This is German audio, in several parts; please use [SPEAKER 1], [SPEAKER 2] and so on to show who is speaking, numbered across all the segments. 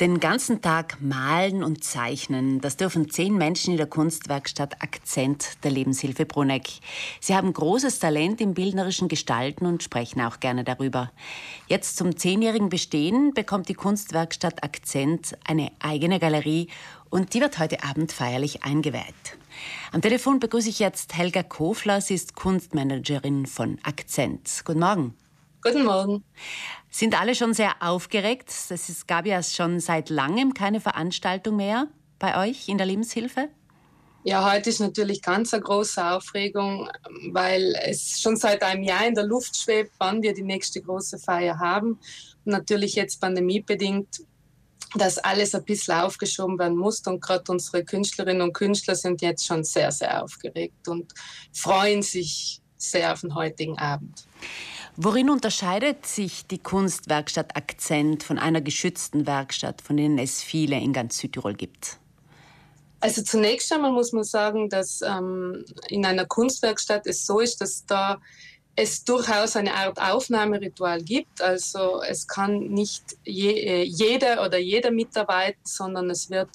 [SPEAKER 1] Den ganzen Tag malen und zeichnen, das dürfen zehn Menschen in der Kunstwerkstatt Akzent der Lebenshilfe Bruneck. Sie haben großes Talent im bildnerischen Gestalten und sprechen auch gerne darüber. Jetzt zum zehnjährigen Bestehen bekommt die Kunstwerkstatt Akzent eine eigene Galerie und die wird heute Abend feierlich eingeweiht. Am Telefon begrüße ich jetzt Helga Kofler, sie ist Kunstmanagerin von Akzent. Guten Morgen.
[SPEAKER 2] Guten Morgen.
[SPEAKER 1] Sind alle schon sehr aufgeregt? Es gab ja schon seit langem keine Veranstaltung mehr bei euch in der Lebenshilfe.
[SPEAKER 2] Ja, heute ist natürlich ganz eine große Aufregung, weil es schon seit einem Jahr in der Luft schwebt, wann wir die nächste große Feier haben. Und natürlich jetzt pandemiebedingt, dass alles ein bisschen aufgeschoben werden muss. Und gerade unsere Künstlerinnen und Künstler sind jetzt schon sehr, sehr aufgeregt und freuen sich sehr auf den heutigen Abend.
[SPEAKER 1] Worin unterscheidet sich die Kunstwerkstatt Akzent von einer geschützten Werkstatt, von denen es viele in ganz Südtirol gibt?
[SPEAKER 2] Also zunächst einmal muss man sagen, dass ähm, in einer Kunstwerkstatt es so ist, dass da es durchaus eine Art Aufnahmeritual gibt. Also es kann nicht je, äh, jeder oder jeder mitarbeiten, sondern es wird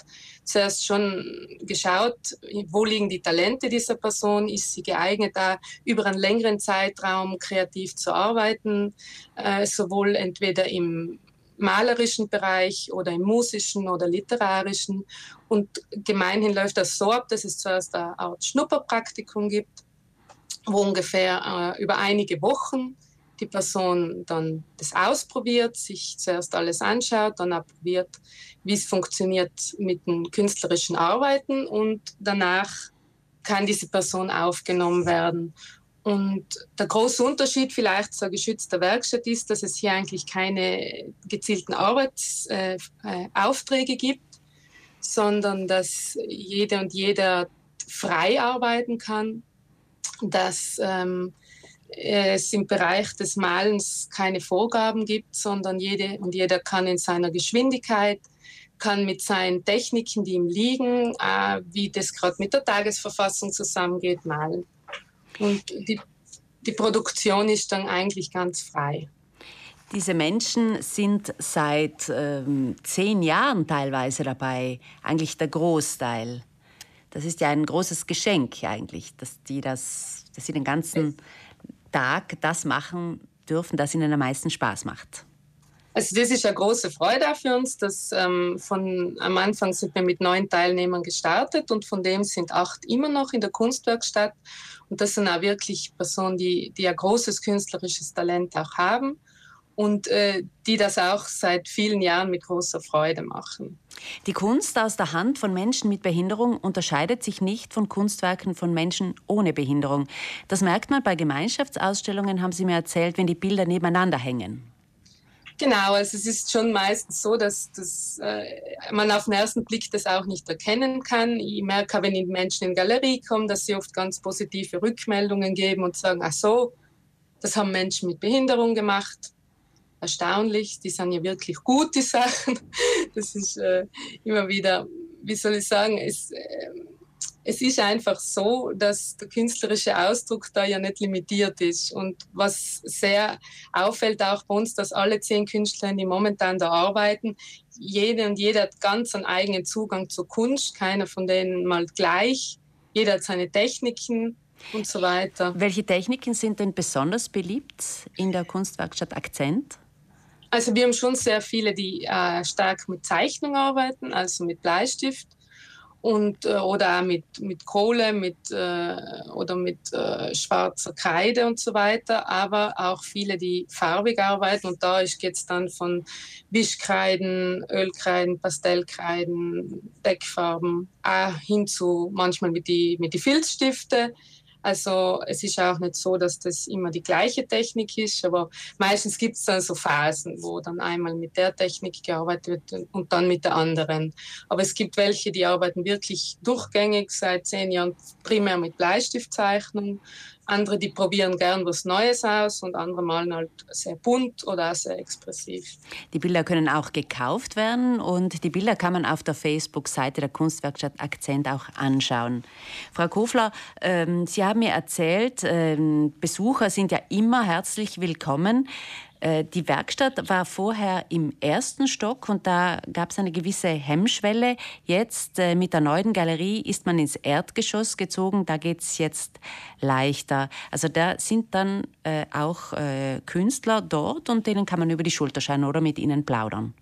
[SPEAKER 2] zuerst schon geschaut, wo liegen die Talente dieser Person, ist sie geeignet, da über einen längeren Zeitraum kreativ zu arbeiten, äh, sowohl entweder im malerischen Bereich oder im musischen oder literarischen. Und gemeinhin läuft das so ab, dass es zuerst eine Art Schnupperpraktikum gibt wo ungefähr äh, über einige Wochen die Person dann das ausprobiert, sich zuerst alles anschaut, dann probiert, wie es funktioniert mit dem künstlerischen Arbeiten und danach kann diese Person aufgenommen werden. Und der große Unterschied vielleicht zur geschützten Werkstatt ist, dass es hier eigentlich keine gezielten Arbeitsaufträge äh, äh gibt, sondern dass jede und jeder frei arbeiten kann dass ähm, es im Bereich des Malens keine Vorgaben gibt, sondern jede und jeder kann in seiner Geschwindigkeit, kann mit seinen Techniken, die ihm liegen, äh, wie das gerade mit der Tagesverfassung zusammengeht, malen. Und die, die Produktion ist dann eigentlich ganz frei.
[SPEAKER 1] Diese Menschen sind seit ähm, zehn Jahren teilweise dabei, eigentlich der Großteil. Das ist ja ein großes Geschenk eigentlich, dass die das, dass sie den ganzen Tag das machen dürfen, das ihnen am meisten Spaß macht.
[SPEAKER 2] Also das ist eine große Freude auch für uns, dass ähm, von am Anfang sind wir mit neun Teilnehmern gestartet und von dem sind acht immer noch in der Kunstwerkstatt und das sind auch wirklich Personen, die, die ein großes künstlerisches Talent auch haben und äh, die das auch seit vielen Jahren mit großer Freude machen.
[SPEAKER 1] Die Kunst aus der Hand von Menschen mit Behinderung unterscheidet sich nicht von Kunstwerken von Menschen ohne Behinderung. Das merkt man bei Gemeinschaftsausstellungen, haben Sie mir erzählt, wenn die Bilder nebeneinander hängen.
[SPEAKER 2] Genau, also es ist schon meistens so, dass, dass äh, man auf den ersten Blick das auch nicht erkennen kann. Ich merke, wenn die Menschen in die Galerie kommen, dass sie oft ganz positive Rückmeldungen geben und sagen, ach so, das haben Menschen mit Behinderung gemacht erstaunlich. Die sind ja wirklich gut, die Sachen. Das ist äh, immer wieder, wie soll ich sagen, es, äh, es ist einfach so, dass der künstlerische Ausdruck da ja nicht limitiert ist. Und was sehr auffällt auch bei uns, dass alle zehn Künstler, die momentan da arbeiten, jede und jeder hat ganz einen eigenen Zugang zur Kunst, keiner von denen mal gleich. Jeder hat seine Techniken, und so weiter.
[SPEAKER 1] Welche Techniken sind denn besonders beliebt in der Kunstwerkstatt Akzent?
[SPEAKER 2] Also wir haben schon sehr viele, die äh, stark mit Zeichnung arbeiten, also mit Bleistift und äh, oder mit, mit Kohle mit, äh, oder mit äh, schwarzer Kreide und so weiter, aber auch viele, die farbig arbeiten. Und da geht es dann von Wischkreiden, Ölkreiden, Pastellkreiden, Deckfarben, auch hin zu manchmal mit die, mit die Filzstifte also es ist auch nicht so, dass das immer die gleiche Technik ist, aber meistens gibt es dann so Phasen, wo dann einmal mit der Technik gearbeitet wird und dann mit der anderen. Aber es gibt welche, die arbeiten wirklich durchgängig seit zehn Jahren primär mit Bleistiftzeichnung andere, die probieren gern was Neues aus und andere malen halt sehr bunt oder auch sehr expressiv.
[SPEAKER 1] Die Bilder können auch gekauft werden und die Bilder kann man auf der Facebook-Seite der Kunstwerkstatt Akzent auch anschauen. Frau Kofler, ähm, Sie haben mir erzählt, ähm, Besucher sind ja immer herzlich willkommen. Äh, die Werkstatt war vorher im ersten Stock und da gab es eine gewisse Hemmschwelle. Jetzt äh, mit der neuen Galerie ist man ins Erdgeschoss gezogen. Da geht es jetzt leichter. Also da sind dann äh, auch Künstler dort und denen kann man über die Schulter schauen oder mit ihnen plaudern.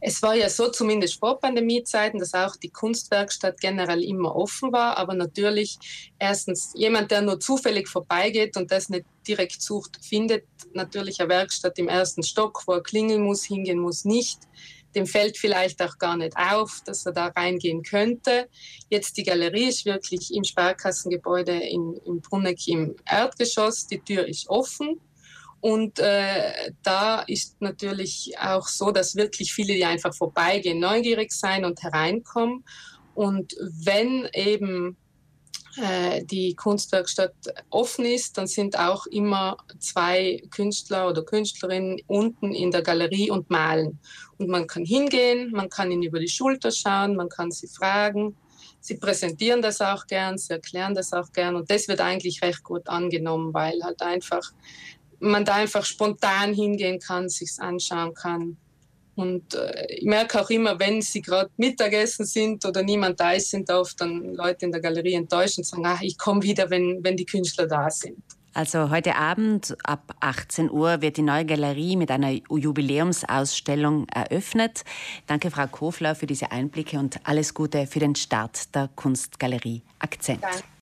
[SPEAKER 2] Es war ja so, zumindest vor Pandemiezeiten, dass auch die Kunstwerkstatt generell immer offen war. Aber natürlich, erstens, jemand, der nur zufällig vorbeigeht und das nicht direkt sucht, findet natürlich eine Werkstatt im ersten Stock, wo er klingeln muss, hingehen muss, nicht. Dem fällt vielleicht auch gar nicht auf, dass er da reingehen könnte. Jetzt die Galerie ist wirklich im Sparkassengebäude in, in Brunneck im Erdgeschoss. Die Tür ist offen. Und äh, da ist natürlich auch so, dass wirklich viele, die einfach vorbeigehen, neugierig sein und hereinkommen. Und wenn eben äh, die Kunstwerkstatt offen ist, dann sind auch immer zwei Künstler oder Künstlerinnen unten in der Galerie und malen. Und man kann hingehen, man kann ihnen über die Schulter schauen, man kann sie fragen. Sie präsentieren das auch gern, sie erklären das auch gern und das wird eigentlich recht gut angenommen, weil halt einfach man da einfach spontan hingehen kann, sich's anschauen kann. Und äh, ich merke auch immer, wenn sie gerade Mittagessen sind oder niemand da ist, sind oft dann Leute in der Galerie enttäuscht und sagen, ach, ich komme wieder, wenn, wenn die Künstler da sind.
[SPEAKER 1] Also heute Abend ab 18 Uhr wird die neue Galerie mit einer Jubiläumsausstellung eröffnet. Danke, Frau Kofler, für diese Einblicke und alles Gute für den Start der Kunstgalerie Akzent. Danke.